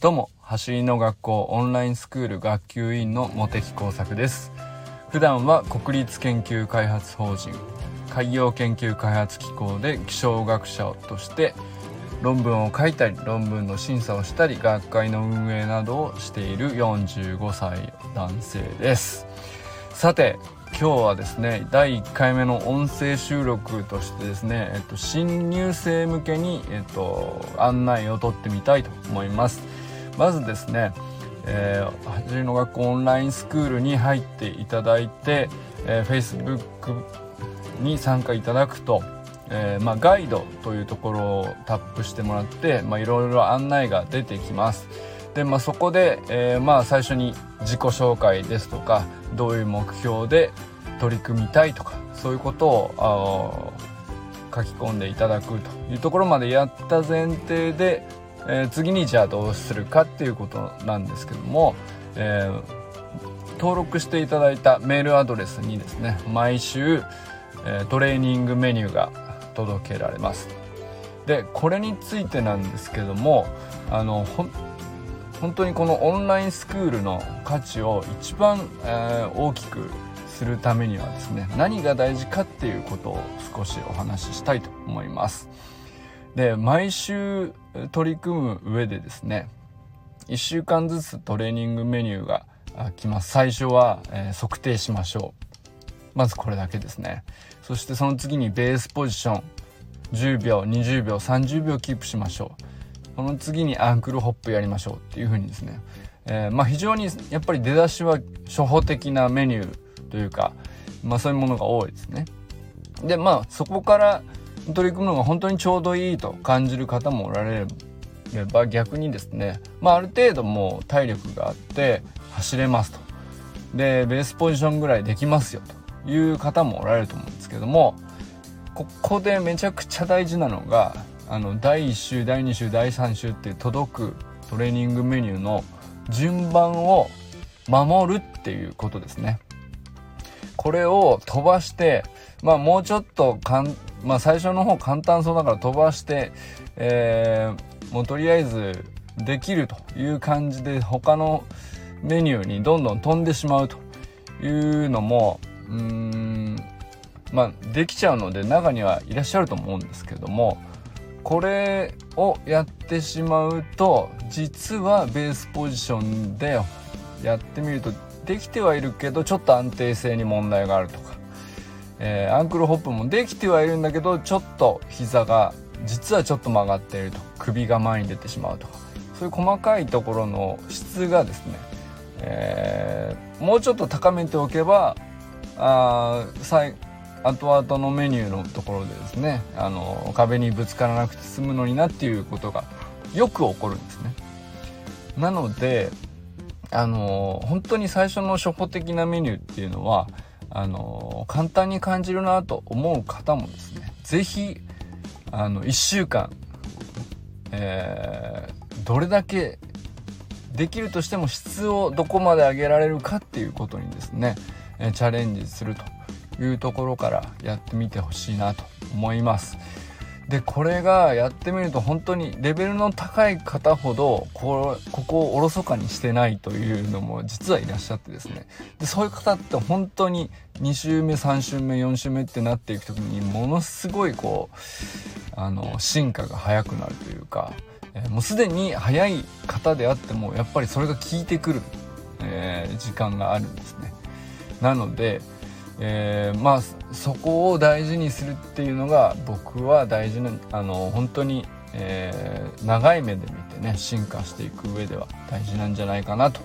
どうも、走りの学校オンラインスクール学級委員の茂木耕作です。普段は国立研究開発法人海洋研究開発機構で気象学者として論文を書いたり論文の審査をしたり学会の運営などをしている45歳男性ですさて今日はですね第1回目の音声収録としてですね、えっと、新入生向けに、えっと、案内を取ってみたいと思いますまずですね、えー、はじりの学校オンラインスクールに入っていただいて、えー、Facebook に参加いただくと、えー、まあ、ガイドというところをタップしてもらって、まあ、いろいろ案内が出てきます。で、まあ、そこで、えー、まあ最初に自己紹介ですとかどういう目標で取り組みたいとかそういうことを書き込んでいただくというところまでやった前提でえー、次にじゃあどうするかっていうことなんですけども、えー、登録していただいたメールアドレスにですね毎週、え、トレーニングメニューが届けられますでこれについてなんですけどもあの本当にこのオンラインスクールの価値を一番、えー、大きくするためにはですね何が大事かっていうことを少しお話ししたいと思います。で毎週取り組む上でですね1週間ずつトレーニングメニューが来ます。最初は、えー、測定しましょう。まずこれだけですね。そしてその次にベースポジション。10秒20秒30秒キープしましょう。この次にアンクルホップやりましょう。っていう風にですね、えー、まあ、非常にやっぱり出だしは初歩的なメニューというか、まあ、そういうものが多いですね。でまあそこから取り組むのが本当にちょうどいいと感じる方もおられれば逆にですね、まあ、ある程度もう体力があって走れますとでベースポジションぐらいできますよという方もおられると思うんですけどもここでめちゃくちゃ大事なのがあの第1週第2週第3週って届くトレーニングメニューの順番を守るっていうことですね。これを飛ばして、まあもうちょっとかん、まあ最初の方簡単そうだから飛ばして、えー、もうとりあえずできるという感じで他のメニューにどんどん飛んでしまうというのも、うーん、まあできちゃうので中にはいらっしゃると思うんですけども、これをやってしまうと実はベースポジションでやってみるとできてはいるけどちょっと安定性に問題があるとか、えー、アンクルホップもできてはいるんだけどちょっと膝が実はちょっと曲がっていると。首が前に出てしまうとか。そういう細かいところの質がですね、えー、もうちょっと高めておけばあ後々のメニューのところでですねあの壁にぶつからなくて済むのになっていうことがよく起こるんですね。なのであの本当に最初の初歩的なメニューっていうのはあの簡単に感じるなと思う方もですね是非あの1週間、えー、どれだけできるとしても質をどこまで上げられるかっていうことにですね、えチャレンジするというところからやってみてほしいなと思います。でこれがやってみると本当にレベルの高い方ほどこここをおろそかにしてないというのも実はいらっしゃってですねでそういう方って本当に2週目3週目4週目ってなっていく時にものすごいこうあの進化が早くなるというか、えー、もうすでに早い方であってもやっぱりそれが効いてくる、えー、時間があるんですね。なのでえー、まあそこを大事にするっていうのが僕は大事なあの本当に、えー、長い目で見てね進化していく上では大事なんじゃないかなと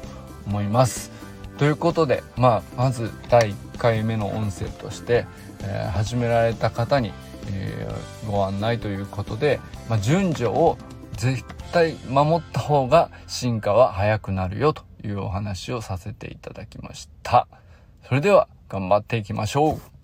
思います。ということで、まあ、まず第1回目の音声として、えー、始められた方に、えー、ご案内ということで、まあ、順序を絶対守った方が進化は早くなるよというお話をさせていただきました。それでは頑張っていきましょう。